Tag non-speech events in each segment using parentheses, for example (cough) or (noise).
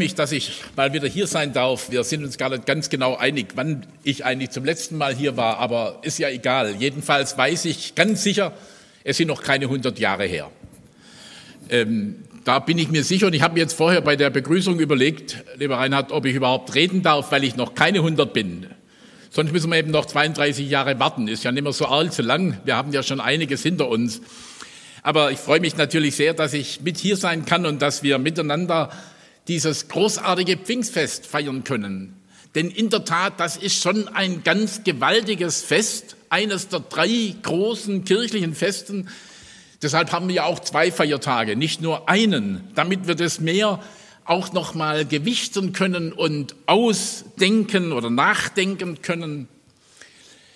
mich, dass ich mal wieder hier sein darf. Wir sind uns gar nicht ganz genau einig, wann ich eigentlich zum letzten Mal hier war, aber ist ja egal. Jedenfalls weiß ich ganz sicher, es sind noch keine 100 Jahre her. Ähm, da bin ich mir sicher und ich habe mir jetzt vorher bei der Begrüßung überlegt, lieber Reinhard, ob ich überhaupt reden darf, weil ich noch keine 100 bin. Sonst müssen wir eben noch 32 Jahre warten. Ist ja nicht mehr so allzu lang. Wir haben ja schon einiges hinter uns. Aber ich freue mich natürlich sehr, dass ich mit hier sein kann und dass wir miteinander dieses großartige Pfingstfest feiern können. Denn in der Tat, das ist schon ein ganz gewaltiges Fest, eines der drei großen kirchlichen Festen. Deshalb haben wir ja auch zwei Feiertage, nicht nur einen, damit wir das mehr auch noch mal gewichten können und ausdenken oder nachdenken können.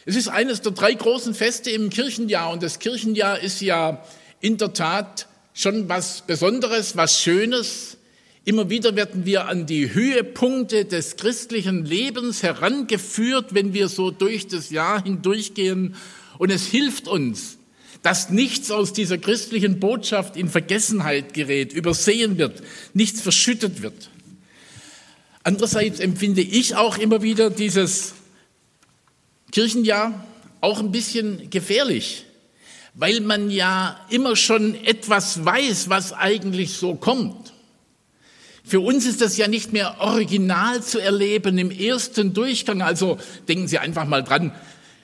Es ist eines der drei großen Feste im Kirchenjahr und das Kirchenjahr ist ja in der Tat schon was Besonderes, was Schönes. Immer wieder werden wir an die Höhepunkte des christlichen Lebens herangeführt, wenn wir so durch das Jahr hindurchgehen. Und es hilft uns, dass nichts aus dieser christlichen Botschaft in Vergessenheit gerät, übersehen wird, nichts verschüttet wird. Andererseits empfinde ich auch immer wieder dieses Kirchenjahr auch ein bisschen gefährlich, weil man ja immer schon etwas weiß, was eigentlich so kommt. Für uns ist das ja nicht mehr original zu erleben im ersten Durchgang. Also denken Sie einfach mal dran,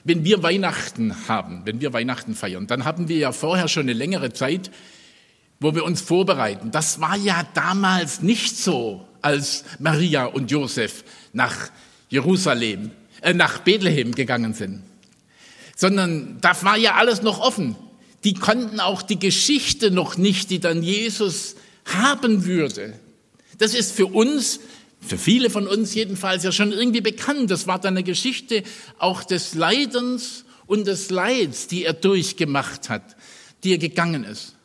wenn wir Weihnachten haben, wenn wir Weihnachten feiern, dann haben wir ja vorher schon eine längere Zeit, wo wir uns vorbereiten. Das war ja damals nicht so, als Maria und Josef nach Jerusalem, äh, nach Bethlehem gegangen sind, sondern da war ja alles noch offen. Die konnten auch die Geschichte noch nicht, die dann Jesus haben würde. Das ist für uns für viele von uns jedenfalls ja schon irgendwie bekannt. Das war dann eine Geschichte auch des Leidens und des Leids, die er durchgemacht hat, die er gegangen ist.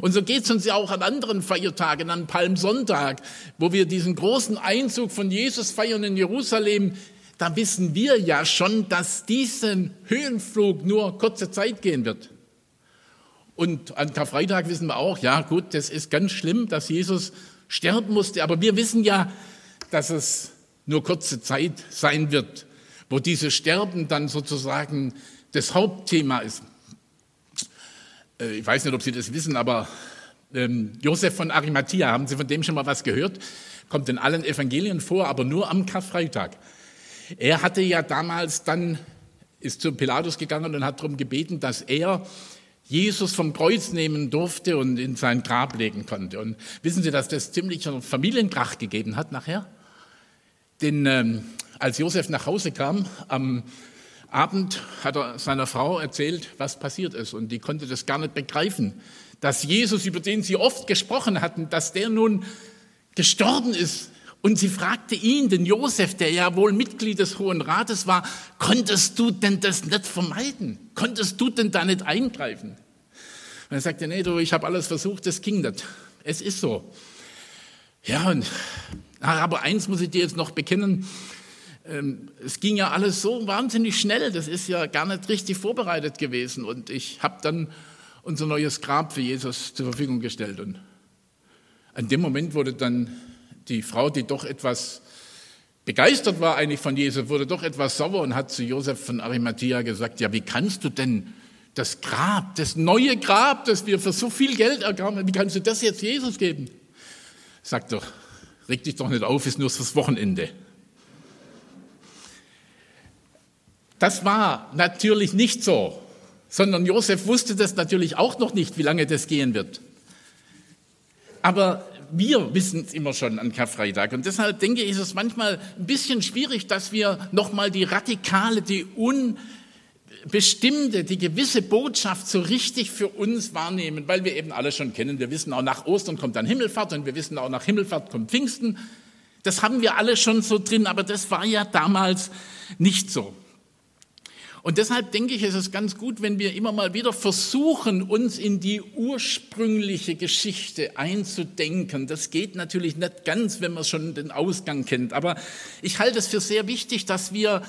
Und so geht es uns ja auch an anderen Feiertagen, an Palmsonntag, wo wir diesen großen Einzug von Jesus feiern in Jerusalem. Da wissen wir ja schon, dass diesen Höhenflug nur kurze Zeit gehen wird. Und an Karfreitag wissen wir auch, ja gut, das ist ganz schlimm, dass Jesus sterben musste. Aber wir wissen ja, dass es nur kurze Zeit sein wird, wo dieses Sterben dann sozusagen das Hauptthema ist. Äh, ich weiß nicht, ob Sie das wissen, aber ähm, Josef von Arimathea, haben Sie von dem schon mal was gehört? Kommt in allen Evangelien vor, aber nur am Karfreitag. Er hatte ja damals dann, ist zu Pilatus gegangen und hat darum gebeten, dass er Jesus vom Kreuz nehmen durfte und in sein Grab legen konnte. Und wissen Sie, dass das ziemlicher Familienkrach gegeben hat nachher? Denn ähm, als Josef nach Hause kam, am Abend hat er seiner Frau erzählt, was passiert ist. Und die konnte das gar nicht begreifen, dass Jesus, über den sie oft gesprochen hatten, dass der nun gestorben ist. Und sie fragte ihn, den Josef, der ja wohl Mitglied des Hohen Rates war, konntest du denn das nicht vermeiden? Konntest du denn da nicht eingreifen? Und er sagte, nee, du, ich habe alles versucht, das ging nicht. Es ist so. Ja, und aber eins muss ich dir jetzt noch bekennen. Ähm, es ging ja alles so wahnsinnig schnell. Das ist ja gar nicht richtig vorbereitet gewesen. Und ich habe dann unser neues Grab für Jesus zur Verfügung gestellt. Und an dem Moment wurde dann die Frau, die doch etwas begeistert war eigentlich von Jesus, wurde doch etwas sauer und hat zu Josef von Arimathea gesagt, ja, wie kannst du denn das Grab, das neue Grab, das wir für so viel Geld ergaben, wie kannst du das jetzt Jesus geben? Sagt doch, Reg dich doch nicht auf, ist nur fürs Wochenende. Das war natürlich nicht so, sondern Josef wusste das natürlich auch noch nicht, wie lange das gehen wird. Aber wir wissen es immer schon an Karfreitag. Und deshalb denke ich, ist es manchmal ein bisschen schwierig, dass wir nochmal die radikale, die un bestimmte, die gewisse Botschaft so richtig für uns wahrnehmen, weil wir eben alle schon kennen. Wir wissen auch nach Ostern kommt dann Himmelfahrt und wir wissen auch nach Himmelfahrt kommt Pfingsten. Das haben wir alle schon so drin, aber das war ja damals nicht so. Und deshalb denke ich, es ist ganz gut, wenn wir immer mal wieder versuchen, uns in die ursprüngliche Geschichte einzudenken. Das geht natürlich nicht ganz, wenn man schon den Ausgang kennt. Aber ich halte es für sehr wichtig, dass wir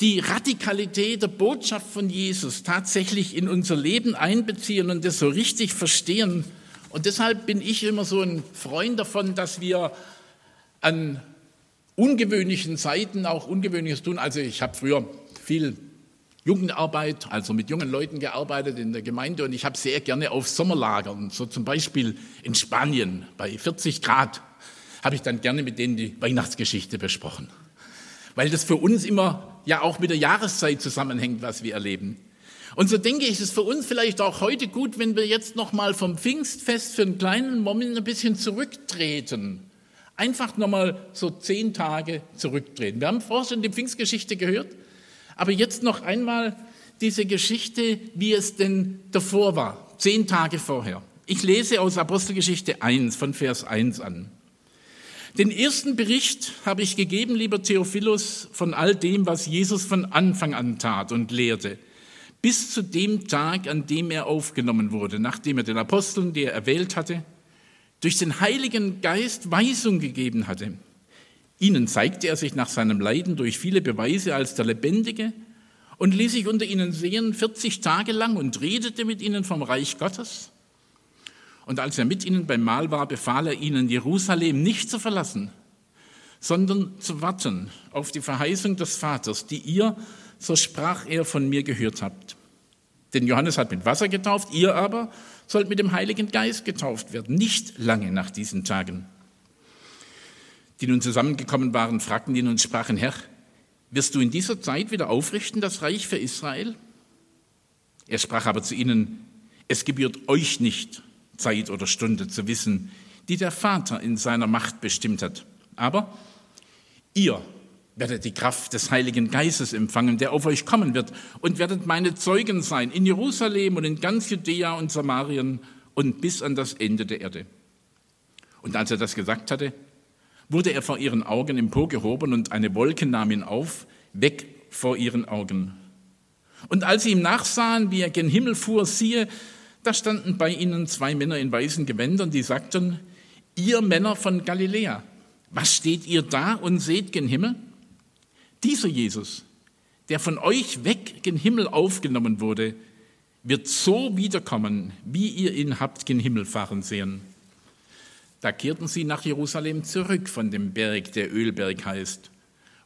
die Radikalität der Botschaft von Jesus tatsächlich in unser Leben einbeziehen und das so richtig verstehen. Und deshalb bin ich immer so ein Freund davon, dass wir an ungewöhnlichen Zeiten auch ungewöhnliches tun. Also ich habe früher viel Jugendarbeit, also mit jungen Leuten gearbeitet in der Gemeinde und ich habe sehr gerne auf Sommerlagern, so zum Beispiel in Spanien bei 40 Grad, habe ich dann gerne mit denen die Weihnachtsgeschichte besprochen. Weil das für uns immer ja auch mit der Jahreszeit zusammenhängt, was wir erleben. Und so denke ich, ist es für uns vielleicht auch heute gut, wenn wir jetzt nochmal vom Pfingstfest für einen kleinen Moment ein bisschen zurücktreten. Einfach nochmal so zehn Tage zurücktreten. Wir haben vorher schon die Pfingstgeschichte gehört, aber jetzt noch einmal diese Geschichte, wie es denn davor war, zehn Tage vorher. Ich lese aus Apostelgeschichte 1 von Vers 1 an. Den ersten Bericht habe ich gegeben, lieber Theophilus, von all dem, was Jesus von Anfang an tat und lehrte, bis zu dem Tag, an dem er aufgenommen wurde, nachdem er den Aposteln, die er erwählt hatte, durch den Heiligen Geist Weisung gegeben hatte. Ihnen zeigte er sich nach seinem Leiden durch viele Beweise als der Lebendige und ließ sich unter ihnen sehen 40 Tage lang und redete mit ihnen vom Reich Gottes und als er mit ihnen beim Mahl war, befahl er ihnen, Jerusalem nicht zu verlassen, sondern zu warten auf die Verheißung des Vaters, die ihr, so sprach er, von mir gehört habt. Denn Johannes hat mit Wasser getauft, ihr aber sollt mit dem Heiligen Geist getauft werden, nicht lange nach diesen Tagen. Die nun zusammengekommen waren, fragten ihn und sprachen, Herr, wirst du in dieser Zeit wieder aufrichten das Reich für Israel? Er sprach aber zu ihnen, es gebührt euch nicht, Zeit oder Stunde zu wissen, die der Vater in seiner Macht bestimmt hat. Aber ihr werdet die Kraft des Heiligen Geistes empfangen, der auf euch kommen wird, und werdet meine Zeugen sein in Jerusalem und in ganz Judäa und Samarien und bis an das Ende der Erde. Und als er das gesagt hatte, wurde er vor ihren Augen emporgehoben und eine Wolke nahm ihn auf, weg vor ihren Augen. Und als sie ihm nachsahen, wie er gen Himmel fuhr, siehe, da standen bei ihnen zwei Männer in weißen Gewändern, die sagten, ihr Männer von Galiläa, was steht ihr da und seht gen Himmel? Dieser Jesus, der von euch weg gen Himmel aufgenommen wurde, wird so wiederkommen, wie ihr ihn habt gen Himmel fahren sehen. Da kehrten sie nach Jerusalem zurück von dem Berg, der Ölberg heißt,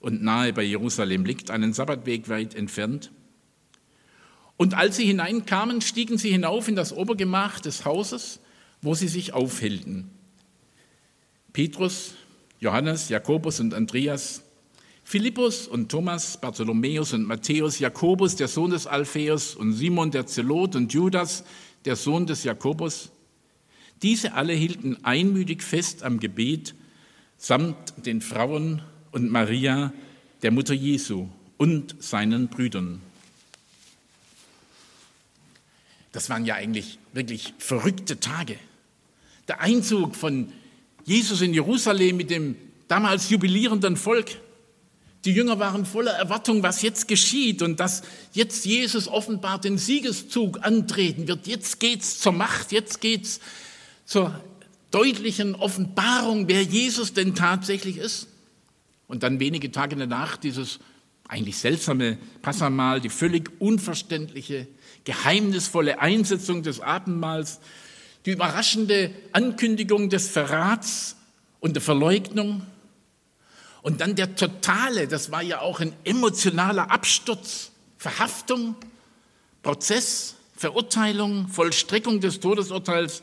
und nahe bei Jerusalem liegt, einen Sabbatweg weit entfernt. Und als sie hineinkamen, stiegen sie hinauf in das Obergemach des Hauses, wo sie sich aufhielten. Petrus, Johannes, Jakobus und Andreas, Philippus und Thomas, Bartholomäus und Matthäus, Jakobus, der Sohn des Alpheus und Simon der Zelot und Judas, der Sohn des Jakobus. Diese alle hielten einmütig fest am Gebet samt den Frauen und Maria, der Mutter Jesu und seinen Brüdern. Das waren ja eigentlich wirklich verrückte Tage. Der Einzug von Jesus in Jerusalem mit dem damals jubilierenden Volk. Die Jünger waren voller Erwartung, was jetzt geschieht und dass jetzt Jesus offenbar den Siegeszug antreten wird. Jetzt geht's zur Macht, jetzt geht's zur deutlichen Offenbarung, wer Jesus denn tatsächlich ist. Und dann wenige Tage danach dieses eigentlich seltsame Passamal, die völlig unverständliche geheimnisvolle Einsetzung des Abendmahls, die überraschende Ankündigung des Verrats und der Verleugnung und dann der totale, das war ja auch ein emotionaler Absturz, Verhaftung, Prozess, Verurteilung, Vollstreckung des Todesurteils.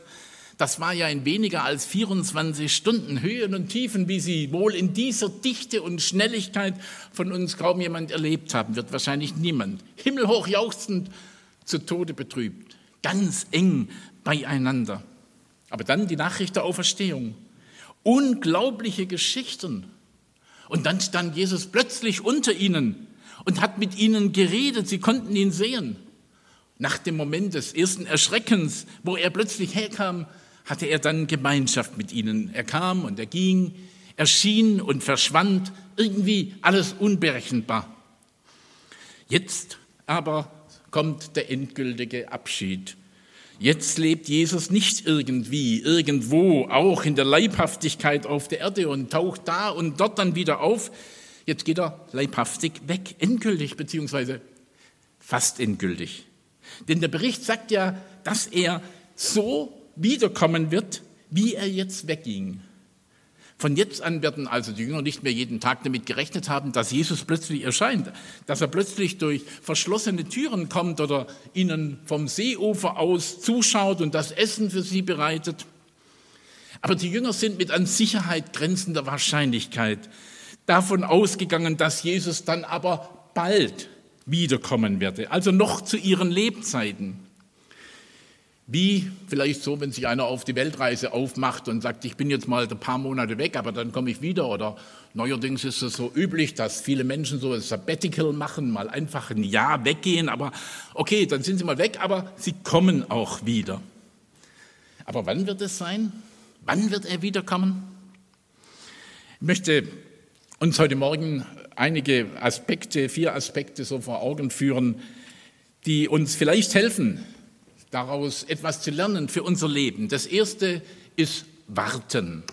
Das war ja in weniger als 24 Stunden Höhen und Tiefen, wie sie wohl in dieser Dichte und Schnelligkeit von uns kaum jemand erlebt haben wird, wahrscheinlich niemand. Himmelhoch jauchzend zu Tode betrübt, ganz eng beieinander. Aber dann die Nachricht der Auferstehung. Unglaubliche Geschichten. Und dann stand Jesus plötzlich unter ihnen und hat mit ihnen geredet. Sie konnten ihn sehen. Nach dem Moment des ersten Erschreckens, wo er plötzlich herkam, hatte er dann Gemeinschaft mit ihnen. Er kam und er ging, erschien und verschwand, irgendwie alles unberechenbar. Jetzt aber kommt der endgültige Abschied. Jetzt lebt Jesus nicht irgendwie, irgendwo, auch in der Leibhaftigkeit auf der Erde und taucht da und dort dann wieder auf. Jetzt geht er leibhaftig weg, endgültig, beziehungsweise fast endgültig. Denn der Bericht sagt ja, dass er so wiederkommen wird, wie er jetzt wegging. Von jetzt an werden also die Jünger nicht mehr jeden Tag damit gerechnet haben, dass Jesus plötzlich erscheint, dass er plötzlich durch verschlossene Türen kommt oder ihnen vom Seeufer aus zuschaut und das Essen für sie bereitet. Aber die Jünger sind mit an Sicherheit grenzender Wahrscheinlichkeit davon ausgegangen, dass Jesus dann aber bald wiederkommen werde, also noch zu ihren Lebzeiten. Wie vielleicht so, wenn sich einer auf die Weltreise aufmacht und sagt, ich bin jetzt mal ein paar Monate weg, aber dann komme ich wieder. Oder neuerdings ist es so üblich, dass viele Menschen so ein Sabbatical machen, mal einfach ein Jahr weggehen. Aber okay, dann sind sie mal weg, aber sie kommen auch wieder. Aber wann wird es sein? Wann wird er wiederkommen? Ich möchte uns heute Morgen einige Aspekte, vier Aspekte so vor Augen führen, die uns vielleicht helfen, daraus etwas zu lernen für unser Leben. Das erste ist warten.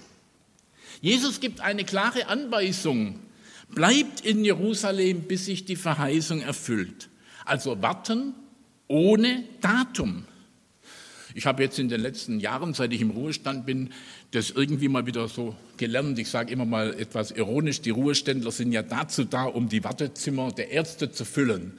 Jesus gibt eine klare Anweisung. Bleibt in Jerusalem, bis sich die Verheißung erfüllt. Also warten ohne Datum. Ich habe jetzt in den letzten Jahren, seit ich im Ruhestand bin, das irgendwie mal wieder so gelernt. Ich sage immer mal etwas ironisch, die Ruheständler sind ja dazu da, um die Wartezimmer der Ärzte zu füllen.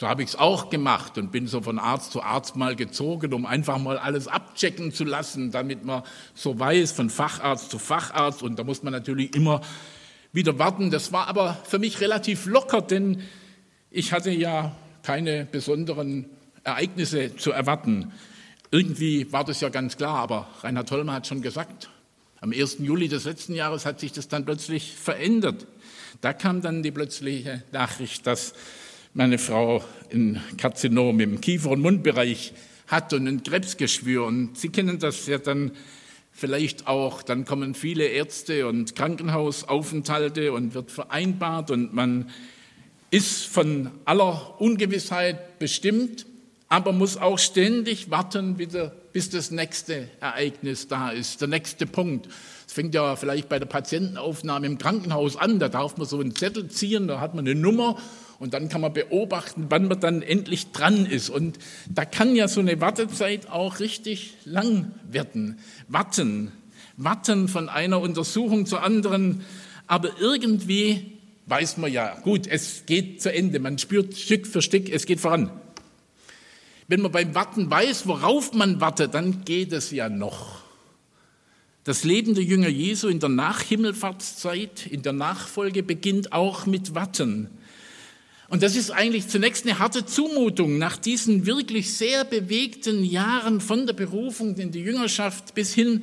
So habe ich es auch gemacht und bin so von Arzt zu Arzt mal gezogen, um einfach mal alles abchecken zu lassen, damit man so weiß, von Facharzt zu Facharzt. Und da muss man natürlich immer wieder warten. Das war aber für mich relativ locker, denn ich hatte ja keine besonderen Ereignisse zu erwarten. Irgendwie war das ja ganz klar, aber Reinhard Holmer hat schon gesagt, am 1. Juli des letzten Jahres hat sich das dann plötzlich verändert. Da kam dann die plötzliche Nachricht, dass meine Frau ein Karzinom im Kiefer- und Mundbereich hat und ein Krebsgeschwür. Und Sie kennen das ja dann vielleicht auch, dann kommen viele Ärzte und Krankenhausaufenthalte und wird vereinbart und man ist von aller Ungewissheit bestimmt aber muss auch ständig warten, bis das nächste Ereignis da ist, der nächste Punkt. Es fängt ja vielleicht bei der Patientenaufnahme im Krankenhaus an, da darf man so einen Zettel ziehen, da hat man eine Nummer und dann kann man beobachten, wann man dann endlich dran ist. Und da kann ja so eine Wartezeit auch richtig lang werden. Warten, warten von einer Untersuchung zur anderen, aber irgendwie weiß man ja, gut, es geht zu Ende, man spürt Stück für Stück, es geht voran. Wenn man beim Warten weiß, worauf man wartet, dann geht es ja noch. Das Leben der Jünger Jesu in der Nachhimmelfahrtszeit, in der Nachfolge beginnt auch mit Warten. Und das ist eigentlich zunächst eine harte Zumutung nach diesen wirklich sehr bewegten Jahren von der Berufung in die Jüngerschaft bis hin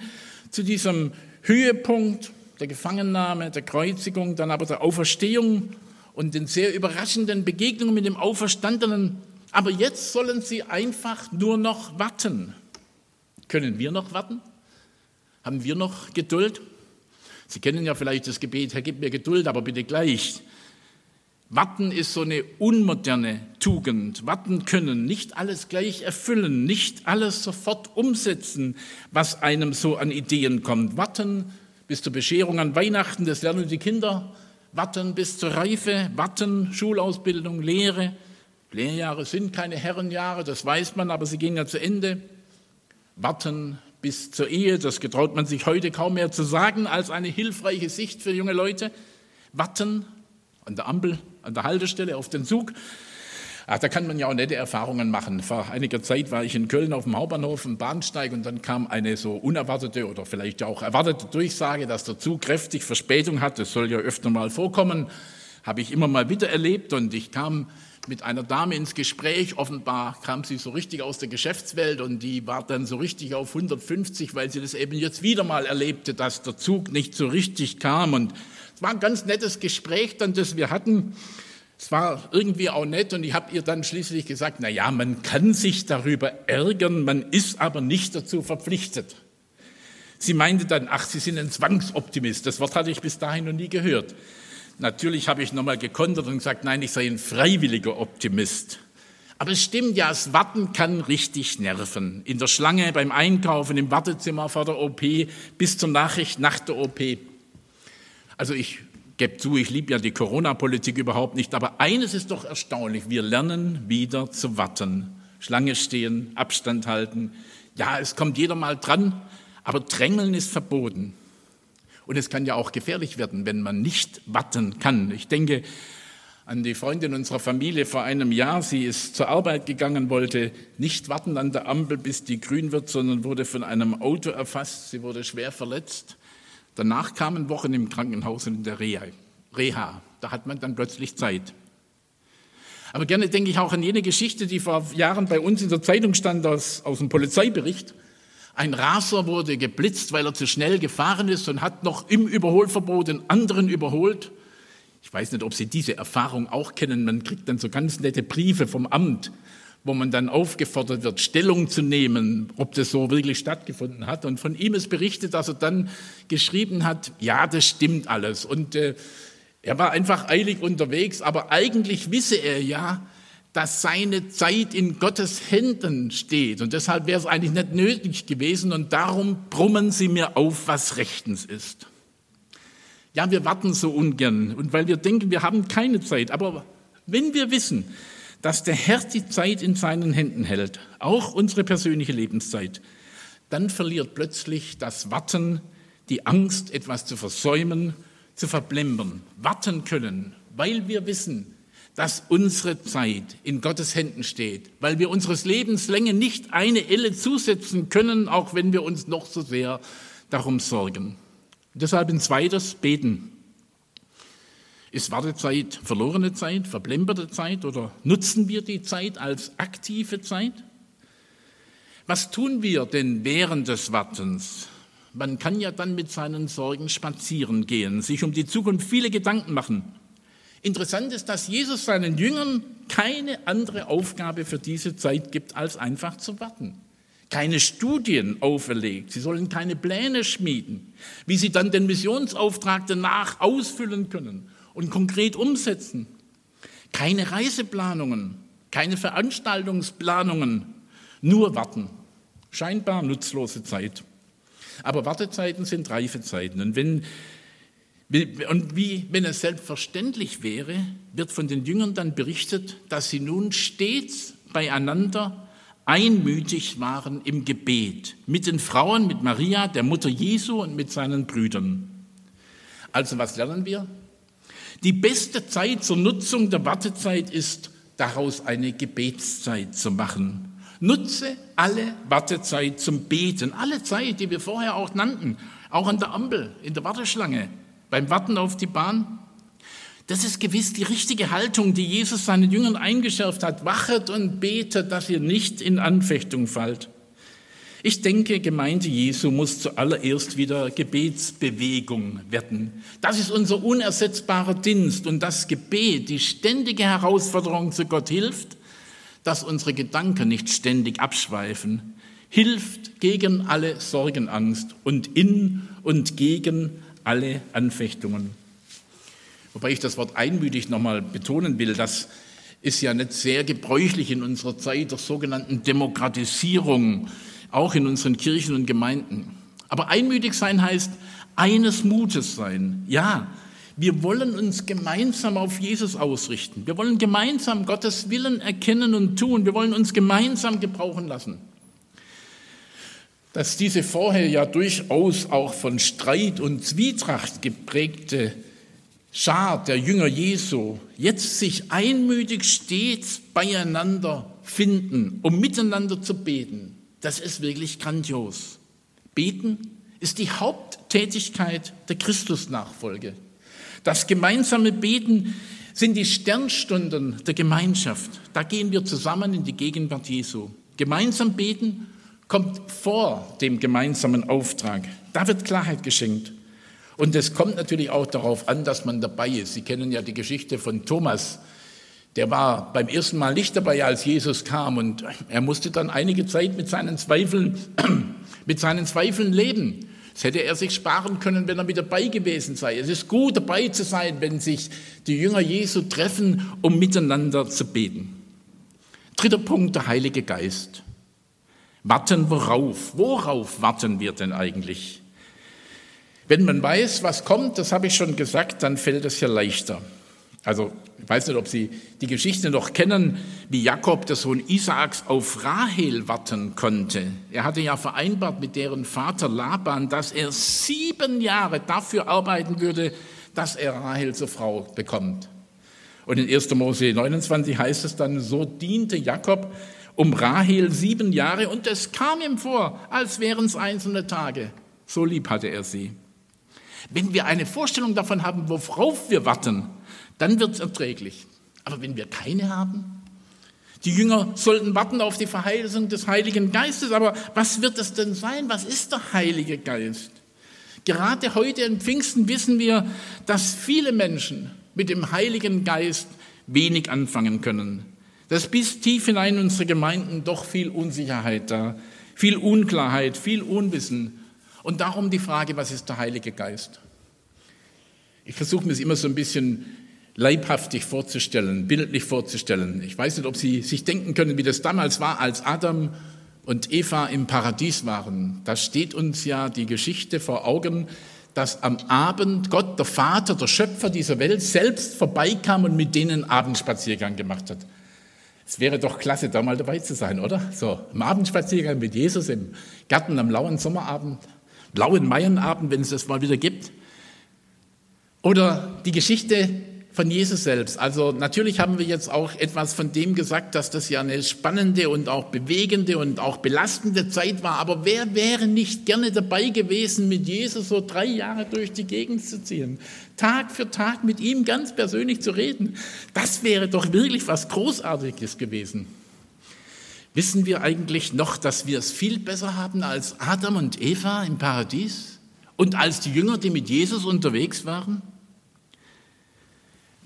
zu diesem Höhepunkt der Gefangennahme, der Kreuzigung, dann aber der Auferstehung und den sehr überraschenden Begegnungen mit dem Auferstandenen aber jetzt sollen sie einfach nur noch warten. Können wir noch warten? Haben wir noch Geduld? Sie kennen ja vielleicht das Gebet, Herr, gib mir Geduld, aber bitte gleich. Warten ist so eine unmoderne Tugend. Warten können, nicht alles gleich erfüllen, nicht alles sofort umsetzen, was einem so an Ideen kommt. Warten bis zur Bescherung an Weihnachten, das lernen die Kinder. Warten bis zur Reife, warten, Schulausbildung, Lehre. Lehrjahre sind keine Herrenjahre, das weiß man, aber sie gehen ja zu Ende. Warten bis zur Ehe, das getraut man sich heute kaum mehr zu sagen, als eine hilfreiche Sicht für junge Leute. Warten an der Ampel, an der Haltestelle, auf den Zug. Ach, da kann man ja auch nette Erfahrungen machen. Vor einiger Zeit war ich in Köln auf dem Hauptbahnhof im Bahnsteig und dann kam eine so unerwartete oder vielleicht auch erwartete Durchsage, dass der Zug kräftig Verspätung hat. Das soll ja öfter mal vorkommen. Habe ich immer mal wieder erlebt und ich kam mit einer Dame ins Gespräch. Offenbar kam sie so richtig aus der Geschäftswelt und die war dann so richtig auf 150, weil sie das eben jetzt wieder mal erlebte, dass der Zug nicht so richtig kam. Und es war ein ganz nettes Gespräch dann, das wir hatten. Es war irgendwie auch nett und ich habe ihr dann schließlich gesagt, na ja, man kann sich darüber ärgern, man ist aber nicht dazu verpflichtet. Sie meinte dann, ach, Sie sind ein Zwangsoptimist. Das Wort hatte ich bis dahin noch nie gehört. Natürlich habe ich nochmal gekontert und gesagt, nein, ich sei ein freiwilliger Optimist. Aber es stimmt ja, das Warten kann richtig nerven. In der Schlange, beim Einkaufen, im Wartezimmer vor der OP, bis zur Nachricht nach der OP. Also ich gebe zu, ich liebe ja die Corona-Politik überhaupt nicht, aber eines ist doch erstaunlich, wir lernen wieder zu warten. Schlange stehen, Abstand halten. Ja, es kommt jeder mal dran, aber Drängeln ist verboten. Und es kann ja auch gefährlich werden, wenn man nicht warten kann. Ich denke an die Freundin unserer Familie vor einem Jahr. Sie ist zur Arbeit gegangen, wollte nicht warten an der Ampel, bis die grün wird, sondern wurde von einem Auto erfasst. Sie wurde schwer verletzt. Danach kamen Wochen im Krankenhaus und in der Reha. Da hat man dann plötzlich Zeit. Aber gerne denke ich auch an jene Geschichte, die vor Jahren bei uns in der Zeitung stand, aus, aus dem Polizeibericht. Ein Raser wurde geblitzt, weil er zu schnell gefahren ist und hat noch im Überholverbot den anderen überholt. Ich weiß nicht, ob Sie diese Erfahrung auch kennen. Man kriegt dann so ganz nette Briefe vom Amt, wo man dann aufgefordert wird, Stellung zu nehmen, ob das so wirklich stattgefunden hat. Und von ihm ist berichtet, dass er dann geschrieben hat, ja, das stimmt alles. Und äh, er war einfach eilig unterwegs, aber eigentlich wisse er ja, dass seine Zeit in Gottes Händen steht. Und deshalb wäre es eigentlich nicht nötig gewesen. Und darum brummen sie mir auf, was rechtens ist. Ja, wir warten so ungern. Und weil wir denken, wir haben keine Zeit. Aber wenn wir wissen, dass der Herr die Zeit in seinen Händen hält, auch unsere persönliche Lebenszeit, dann verliert plötzlich das Warten die Angst, etwas zu versäumen zu verblempern, warten können, weil wir wissen, dass unsere Zeit in Gottes Händen steht, weil wir unseres Lebenslänge nicht eine Elle zusetzen können, auch wenn wir uns noch so sehr darum sorgen. Deshalb ein zweites Beten. Ist Wartezeit verlorene Zeit, verblemperte Zeit oder nutzen wir die Zeit als aktive Zeit? Was tun wir denn während des Wartens? Man kann ja dann mit seinen Sorgen spazieren gehen, sich um die Zukunft viele Gedanken machen. Interessant ist, dass Jesus seinen Jüngern keine andere Aufgabe für diese Zeit gibt, als einfach zu warten. Keine Studien auferlegt. Sie sollen keine Pläne schmieden, wie sie dann den Missionsauftrag danach ausfüllen können und konkret umsetzen. Keine Reiseplanungen, keine Veranstaltungsplanungen, nur warten. Scheinbar nutzlose Zeit. Aber Wartezeiten sind Reifezeiten. Und wenn, und wie, wenn es selbstverständlich wäre, wird von den Jüngern dann berichtet, dass sie nun stets beieinander einmütig waren im Gebet. Mit den Frauen, mit Maria, der Mutter Jesu und mit seinen Brüdern. Also was lernen wir? Die beste Zeit zur Nutzung der Wartezeit ist, daraus eine Gebetszeit zu machen. Nutze alle Wartezeit zum Beten, alle Zeit, die wir vorher auch nannten, auch an der Ampel, in der Warteschlange, beim Warten auf die Bahn. Das ist gewiss die richtige Haltung, die Jesus seinen Jüngern eingeschärft hat. Wachet und betet, dass ihr nicht in Anfechtung fallt. Ich denke, Gemeinde Jesu muss zuallererst wieder Gebetsbewegung werden. Das ist unser unersetzbarer Dienst und das Gebet, die ständige Herausforderung zu Gott hilft, dass unsere Gedanken nicht ständig abschweifen, hilft gegen alle Sorgenangst und in und gegen alle Anfechtungen. Wobei ich das Wort einmütig nochmal betonen will, das ist ja nicht sehr gebräuchlich in unserer Zeit der sogenannten Demokratisierung, auch in unseren Kirchen und Gemeinden. Aber einmütig sein heißt eines Mutes sein. Ja, wir wollen uns gemeinsam auf Jesus ausrichten. Wir wollen gemeinsam Gottes Willen erkennen und tun. Wir wollen uns gemeinsam gebrauchen lassen. Dass diese vorher ja durchaus auch von Streit und Zwietracht geprägte Schar der Jünger Jesu jetzt sich einmütig stets beieinander finden, um miteinander zu beten, das ist wirklich grandios. Beten ist die Haupttätigkeit der Christusnachfolge. Das gemeinsame Beten sind die Sternstunden der Gemeinschaft. Da gehen wir zusammen in die Gegenwart Jesu. Gemeinsam beten kommt vor dem gemeinsamen Auftrag. Da wird Klarheit geschenkt. Und es kommt natürlich auch darauf an, dass man dabei ist. Sie kennen ja die Geschichte von Thomas. Der war beim ersten Mal nicht dabei, als Jesus kam. Und er musste dann einige Zeit mit seinen Zweifeln, (clears throat) mit seinen Zweifeln leben. Das hätte er sich sparen können, wenn er mit dabei gewesen sei. Es ist gut, dabei zu sein, wenn sich die Jünger Jesu treffen, um miteinander zu beten. Dritter Punkt, der Heilige Geist. Warten worauf? Worauf warten wir denn eigentlich? Wenn man weiß, was kommt, das habe ich schon gesagt, dann fällt es ja leichter. Also ich weiß nicht, ob Sie die Geschichte noch kennen, wie Jakob, der Sohn Isaaks, auf Rahel warten konnte. Er hatte ja vereinbart mit deren Vater Laban, dass er sieben Jahre dafür arbeiten würde, dass er Rahel zur Frau bekommt. Und in 1. Mose 29 heißt es dann, so diente Jakob um Rahel sieben Jahre und es kam ihm vor, als wären es einzelne Tage. So lieb hatte er sie. Wenn wir eine Vorstellung davon haben, worauf wir warten, dann wird es erträglich. Aber wenn wir keine haben, die Jünger sollten warten auf die Verheißung des Heiligen Geistes, aber was wird es denn sein? Was ist der Heilige Geist? Gerade heute in Pfingsten wissen wir, dass viele Menschen mit dem Heiligen Geist wenig anfangen können. Dass bis tief hinein in unsere Gemeinden doch viel Unsicherheit da, viel Unklarheit, viel Unwissen. Und darum die Frage, was ist der Heilige Geist? Ich versuche mir es immer so ein bisschen leibhaftig vorzustellen, bildlich vorzustellen. Ich weiß nicht, ob Sie sich denken können, wie das damals war, als Adam und Eva im Paradies waren. Da steht uns ja die Geschichte vor Augen, dass am Abend Gott, der Vater, der Schöpfer dieser Welt, selbst vorbeikam und mit denen Abendspaziergang gemacht hat. Es wäre doch klasse, da mal dabei zu sein, oder? So, im Abendspaziergang mit Jesus im Garten am lauen Sommerabend, lauen Maienabend, wenn es das mal wieder gibt. Oder die Geschichte von Jesus selbst. Also natürlich haben wir jetzt auch etwas von dem gesagt, dass das ja eine spannende und auch bewegende und auch belastende Zeit war. Aber wer wäre nicht gerne dabei gewesen, mit Jesus so drei Jahre durch die Gegend zu ziehen? Tag für Tag mit ihm ganz persönlich zu reden. Das wäre doch wirklich was Großartiges gewesen. Wissen wir eigentlich noch, dass wir es viel besser haben als Adam und Eva im Paradies und als die Jünger, die mit Jesus unterwegs waren?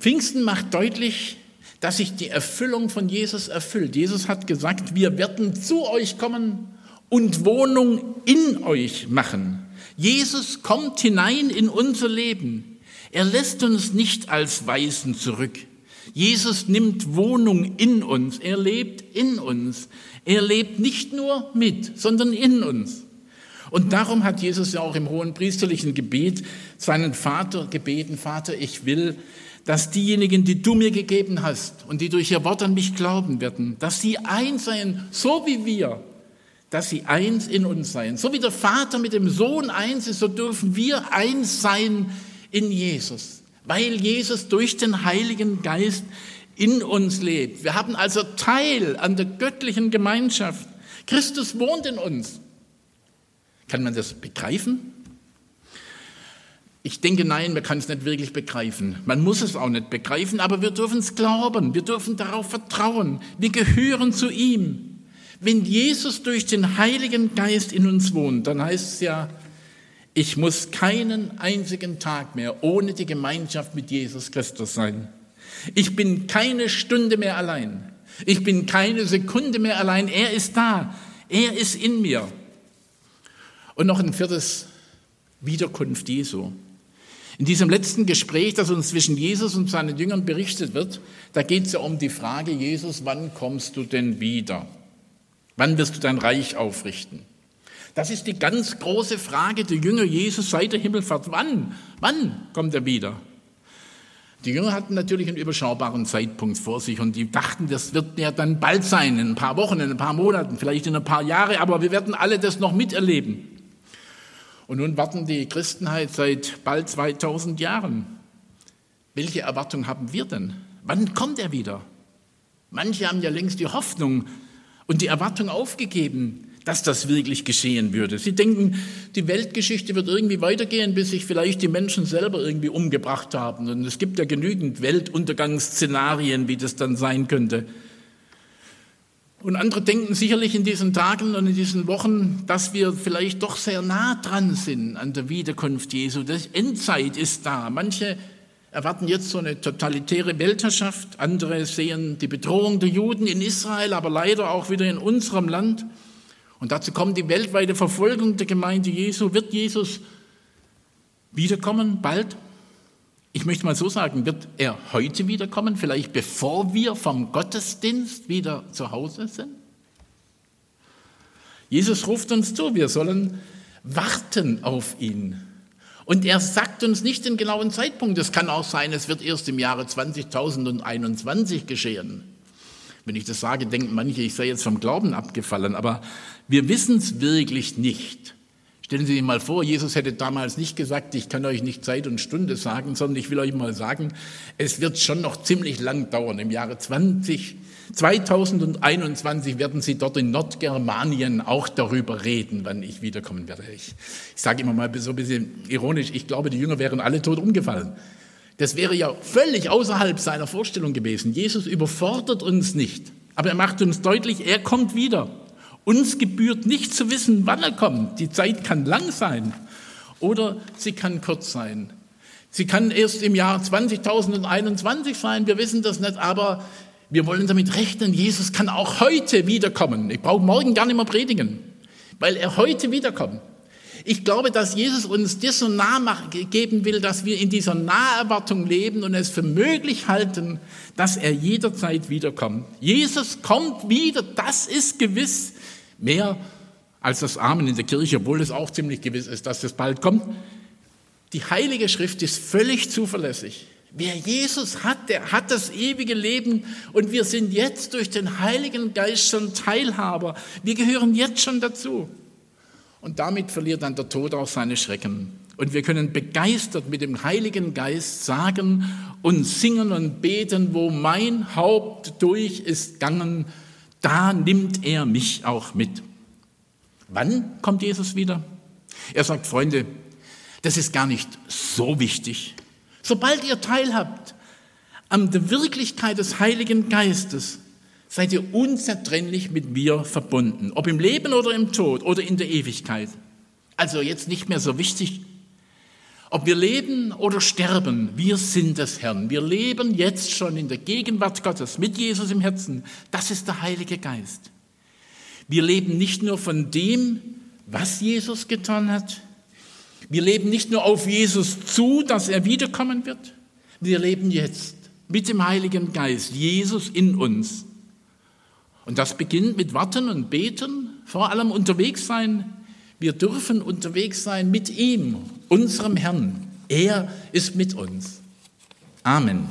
Pfingsten macht deutlich, dass sich die Erfüllung von Jesus erfüllt. Jesus hat gesagt, wir werden zu euch kommen und Wohnung in euch machen. Jesus kommt hinein in unser Leben. Er lässt uns nicht als Weisen zurück. Jesus nimmt Wohnung in uns. Er lebt in uns. Er lebt nicht nur mit, sondern in uns. Und darum hat Jesus ja auch im hohen priesterlichen Gebet seinen Vater gebeten, Vater, ich will, dass diejenigen, die du mir gegeben hast und die durch ihr Wort an mich glauben werden, dass sie eins seien, so wie wir, dass sie eins in uns seien. So wie der Vater mit dem Sohn eins ist, so dürfen wir eins sein in Jesus, weil Jesus durch den Heiligen Geist in uns lebt. Wir haben also Teil an der göttlichen Gemeinschaft. Christus wohnt in uns. Kann man das begreifen? Ich denke, nein, man kann es nicht wirklich begreifen. Man muss es auch nicht begreifen, aber wir dürfen es glauben. Wir dürfen darauf vertrauen. Wir gehören zu ihm. Wenn Jesus durch den Heiligen Geist in uns wohnt, dann heißt es ja, ich muss keinen einzigen Tag mehr ohne die Gemeinschaft mit Jesus Christus sein. Ich bin keine Stunde mehr allein. Ich bin keine Sekunde mehr allein. Er ist da. Er ist in mir. Und noch ein viertes, Wiederkunft Jesu. In diesem letzten Gespräch, das uns zwischen Jesus und seinen Jüngern berichtet wird, da geht es ja um die Frage, Jesus, wann kommst du denn wieder? Wann wirst du dein Reich aufrichten? Das ist die ganz große Frage der Jünger Jesus seit der Himmelfahrt. Wann? Wann kommt er wieder? Die Jünger hatten natürlich einen überschaubaren Zeitpunkt vor sich und die dachten, das wird ja dann bald sein, in ein paar Wochen, in ein paar Monaten, vielleicht in ein paar Jahre, aber wir werden alle das noch miterleben. Und nun warten die Christenheit seit bald 2000 Jahren. Welche Erwartung haben wir denn? Wann kommt er wieder? Manche haben ja längst die Hoffnung und die Erwartung aufgegeben, dass das wirklich geschehen würde. Sie denken, die Weltgeschichte wird irgendwie weitergehen, bis sich vielleicht die Menschen selber irgendwie umgebracht haben. Und es gibt ja genügend Weltuntergangsszenarien, wie das dann sein könnte. Und andere denken sicherlich in diesen Tagen und in diesen Wochen, dass wir vielleicht doch sehr nah dran sind an der Wiederkunft Jesu. Die Endzeit ist da. Manche erwarten jetzt so eine totalitäre Weltherrschaft. Andere sehen die Bedrohung der Juden in Israel, aber leider auch wieder in unserem Land. Und dazu kommt die weltweite Verfolgung der Gemeinde Jesu. Wird Jesus wiederkommen bald? Ich möchte mal so sagen, wird er heute wiederkommen, vielleicht bevor wir vom Gottesdienst wieder zu Hause sind? Jesus ruft uns zu, wir sollen warten auf ihn. Und er sagt uns nicht den genauen Zeitpunkt. Es kann auch sein, es wird erst im Jahre 20.021 geschehen. Wenn ich das sage, denken manche, ich sei jetzt vom Glauben abgefallen, aber wir wissen es wirklich nicht. Stellen Sie sich mal vor, Jesus hätte damals nicht gesagt, ich kann euch nicht Zeit und Stunde sagen, sondern ich will euch mal sagen, es wird schon noch ziemlich lang dauern. Im Jahre 20, 2021 werden Sie dort in Nordgermanien auch darüber reden, wann ich wiederkommen werde. Ich, ich sage immer mal so ein bisschen ironisch, ich glaube, die Jünger wären alle tot umgefallen. Das wäre ja völlig außerhalb seiner Vorstellung gewesen. Jesus überfordert uns nicht, aber er macht uns deutlich, er kommt wieder. Uns gebührt nicht zu wissen, wann er kommt. Die Zeit kann lang sein oder sie kann kurz sein. Sie kann erst im Jahr 20.021 sein, wir wissen das nicht, aber wir wollen damit rechnen, Jesus kann auch heute wiederkommen. Ich brauche morgen gar nicht mehr predigen, weil er heute wiederkommt. Ich glaube, dass Jesus uns das so nah geben will, dass wir in dieser Naherwartung leben und es für möglich halten, dass er jederzeit wiederkommt. Jesus kommt wieder, das ist gewiss mehr als das Amen in der Kirche, obwohl es auch ziemlich gewiss ist, dass es bald kommt. Die Heilige Schrift ist völlig zuverlässig. Wer Jesus hat, der hat das ewige Leben und wir sind jetzt durch den Heiligen Geist schon Teilhaber. Wir gehören jetzt schon dazu. Und damit verliert dann der Tod auch seine Schrecken. Und wir können begeistert mit dem Heiligen Geist sagen und singen und beten, wo mein Haupt durch ist gangen, da nimmt er mich auch mit. Wann kommt Jesus wieder? Er sagt, Freunde, das ist gar nicht so wichtig. Sobald ihr teilhabt an der Wirklichkeit des Heiligen Geistes, seid ihr unzertrennlich mit mir verbunden, ob im Leben oder im Tod oder in der Ewigkeit. Also jetzt nicht mehr so wichtig, ob wir leben oder sterben, wir sind des Herrn. Wir leben jetzt schon in der Gegenwart Gottes mit Jesus im Herzen. Das ist der Heilige Geist. Wir leben nicht nur von dem, was Jesus getan hat. Wir leben nicht nur auf Jesus zu, dass er wiederkommen wird. Wir leben jetzt mit dem Heiligen Geist, Jesus in uns. Und das beginnt mit Warten und Beten, vor allem unterwegs sein. Wir dürfen unterwegs sein mit ihm, unserem Herrn. Er ist mit uns. Amen.